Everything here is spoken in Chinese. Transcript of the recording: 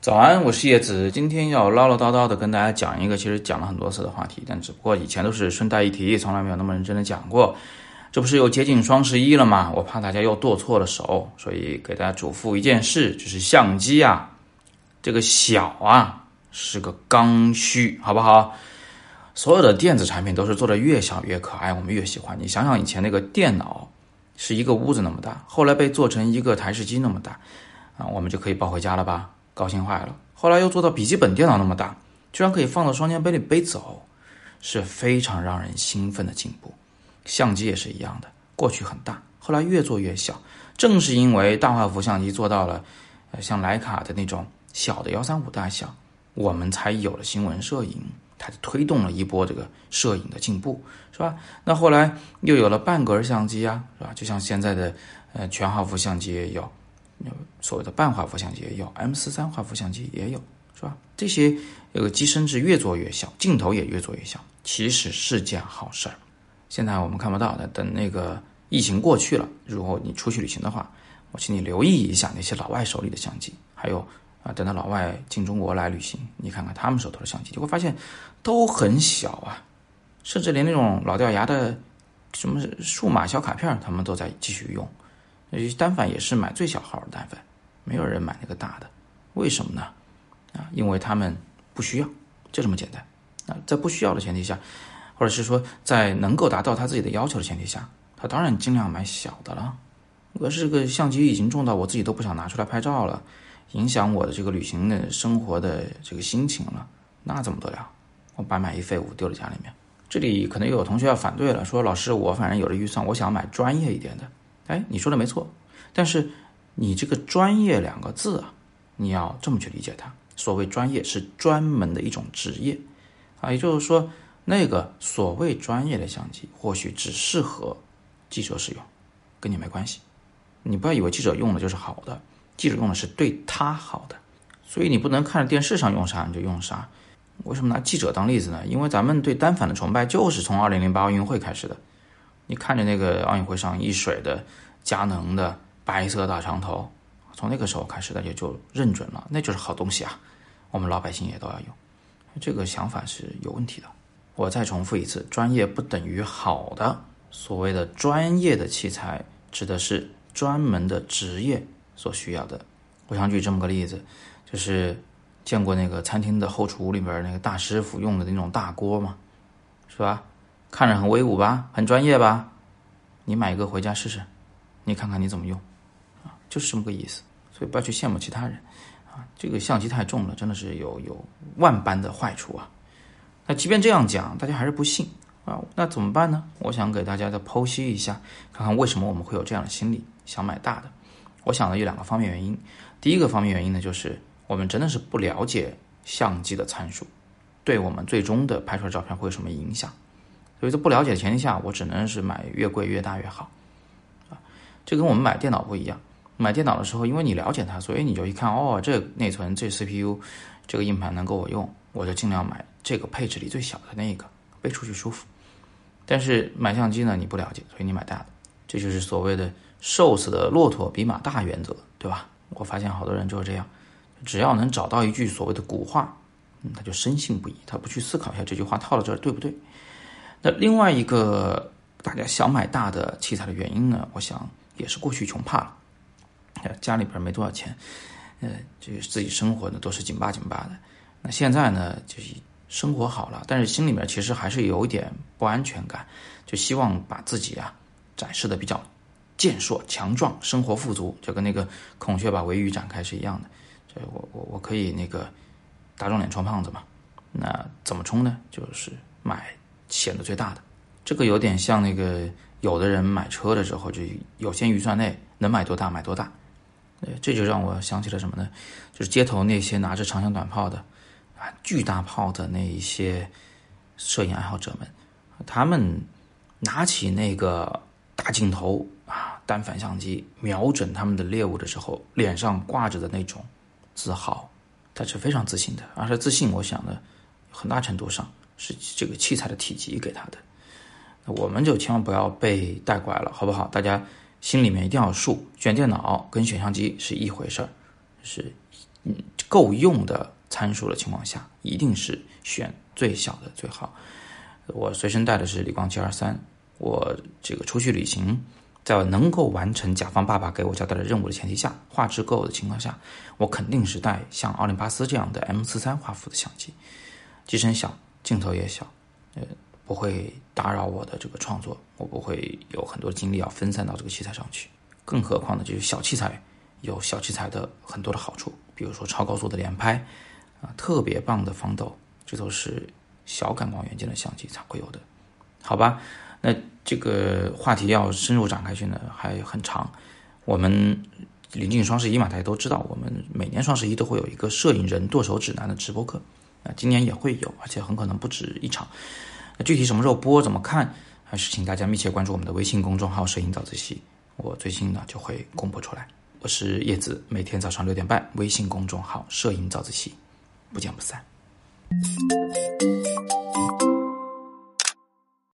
早安，我是叶子，今天要唠唠叨叨的跟大家讲一个其实讲了很多次的话题，但只不过以前都是顺带一提，从来没有那么认真的讲过。这不是又接近双十一了吗？我怕大家又剁错了手，所以给大家嘱咐一件事，就是相机啊，这个小啊是个刚需，好不好？所有的电子产品都是做的越小越可爱，我们越喜欢。你想想以前那个电脑是一个屋子那么大，后来被做成一个台式机那么大，啊，我们就可以抱回家了吧？高兴坏了，后来又做到笔记本电脑那么大，居然可以放到双肩背里背走，是非常让人兴奋的进步。相机也是一样的，过去很大，后来越做越小。正是因为大画幅相机做到了，呃，像徕卡的那种小的幺三五大小，我们才有了新闻摄影，它推动了一波这个摄影的进步，是吧？那后来又有了半格相机啊，是吧？就像现在的呃全画幅相机也有。所谓的半画幅相机也有，M 四三画幅相机也有，是吧？这些有个机身是越做越小，镜头也越做越小，其实是件好事儿。现在我们看不到的，等那个疫情过去了，如果你出去旅行的话，我请你留意一下那些老外手里的相机，还有啊，等到老外进中国来旅行，你看看他们手头的相机，就会发现都很小啊，甚至连那种老掉牙的什么数码小卡片，他们都在继续用。单反也是买最小号的单反，没有人买那个大的，为什么呢？啊，因为他们不需要，就这么简单。啊，在不需要的前提下，或者是说在能够达到他自己的要求的前提下，他当然尽量买小的了。我是个相机已经重到我自己都不想拿出来拍照了，影响我的这个旅行的生活的这个心情了，那怎么得了？我白买一废物丢在家里面。这里可能又有同学要反对了，说老师，我反正有了预算，我想买专业一点的。哎，你说的没错，但是你这个“专业”两个字啊，你要这么去理解它。所谓专业是专门的一种职业啊，也就是说，那个所谓专业的相机或许只适合记者使用，跟你没关系。你不要以为记者用的就是好的，记者用的是对他好的，所以你不能看着电视上用啥你就用啥。为什么拿记者当例子呢？因为咱们对单反的崇拜就是从二零零八奥运会开始的。你看着那个奥运会上一水的佳能的白色大长头，从那个时候开始，大家就认准了，那就是好东西啊！我们老百姓也都要用，这个想法是有问题的。我再重复一次，专业不等于好的。所谓的专业的器材，指的是专门的职业所需要的。我想举这么个例子，就是见过那个餐厅的后厨里边那个大师傅用的那种大锅吗？是吧？看着很威武吧，很专业吧？你买一个回家试试，你看看你怎么用，啊，就是这么个意思。所以不要去羡慕其他人，啊，这个相机太重了，真的是有有万般的坏处啊。那即便这样讲，大家还是不信啊，那怎么办呢？我想给大家再剖析一下，看看为什么我们会有这样的心理，想买大的。我想呢有两个方面原因。第一个方面原因呢，就是我们真的是不了解相机的参数，对我们最终的拍出来照片会有什么影响。所以在不了解的前提下，我只能是买越贵越大越好，这跟我们买电脑不一样。买电脑的时候，因为你了解它，所以你就一看，哦，这内存、这 CPU、这个硬盘能够我用，我就尽量买这个配置里最小的那一个，背出去舒服。但是买相机呢，你不了解，所以你买大的，这就是所谓的“瘦死的骆驼比马大”原则，对吧？我发现好多人就是这样，只要能找到一句所谓的古话，嗯，他就深信不疑，他不去思考一下这句话套到这儿对不对。那另外一个大家想买大的器材的原因呢，我想也是过去穷怕了，家里边没多少钱，呃，这个自己生活呢都是紧巴紧巴的。那现在呢，就是生活好了，但是心里面其实还是有一点不安全感，就希望把自己啊展示的比较健硕强壮，生活富足，就跟那个孔雀把尾羽展开是一样的。这我我我可以那个打肿脸充胖子嘛？那怎么充呢？就是买。显得最大的，这个有点像那个有的人买车的时候，就有限预算内能买多大买多大，呃，这就让我想起了什么呢？就是街头那些拿着长枪短炮的，啊，巨大炮的那一些摄影爱好者们，他们拿起那个大镜头啊，单反相机瞄准他们的猎物的时候，脸上挂着的那种自豪，他是非常自信的，而且自信，我想呢，很大程度上。是这个器材的体积给他的，那我们就千万不要被带拐了，好不好？大家心里面一定要数，选电脑跟选相机是一回事儿，是嗯够用的参数的情况下，一定是选最小的最好。我随身带的是理光 G 二三，我这个出去旅行，在能够完成甲方爸爸给我交代的任务的前提下，画质够的情况下，我肯定是带像奥林巴斯这样的 M 四三画幅的相机，机身小，镜头也小，呃，不会打扰我的这个创作，我不会有很多精力要分散到这个器材上去。更何况呢，就是小器材有小器材的很多的好处，比如说超高速的连拍，啊，特别棒的防抖，这都是。小感光元件的相机才会有的，好吧？那这个话题要深入展开去呢，还很长。我们临近双十一嘛，大家都知道，我们每年双十一都会有一个摄影人剁手指南的直播课，啊，今年也会有，而且很可能不止一场。那具体什么时候播、怎么看，还是请大家密切关注我们的微信公众号“摄影早自习”，我最近呢就会公布出来。我是叶子，每天早上六点半，微信公众号“摄影早自习”，不见不散。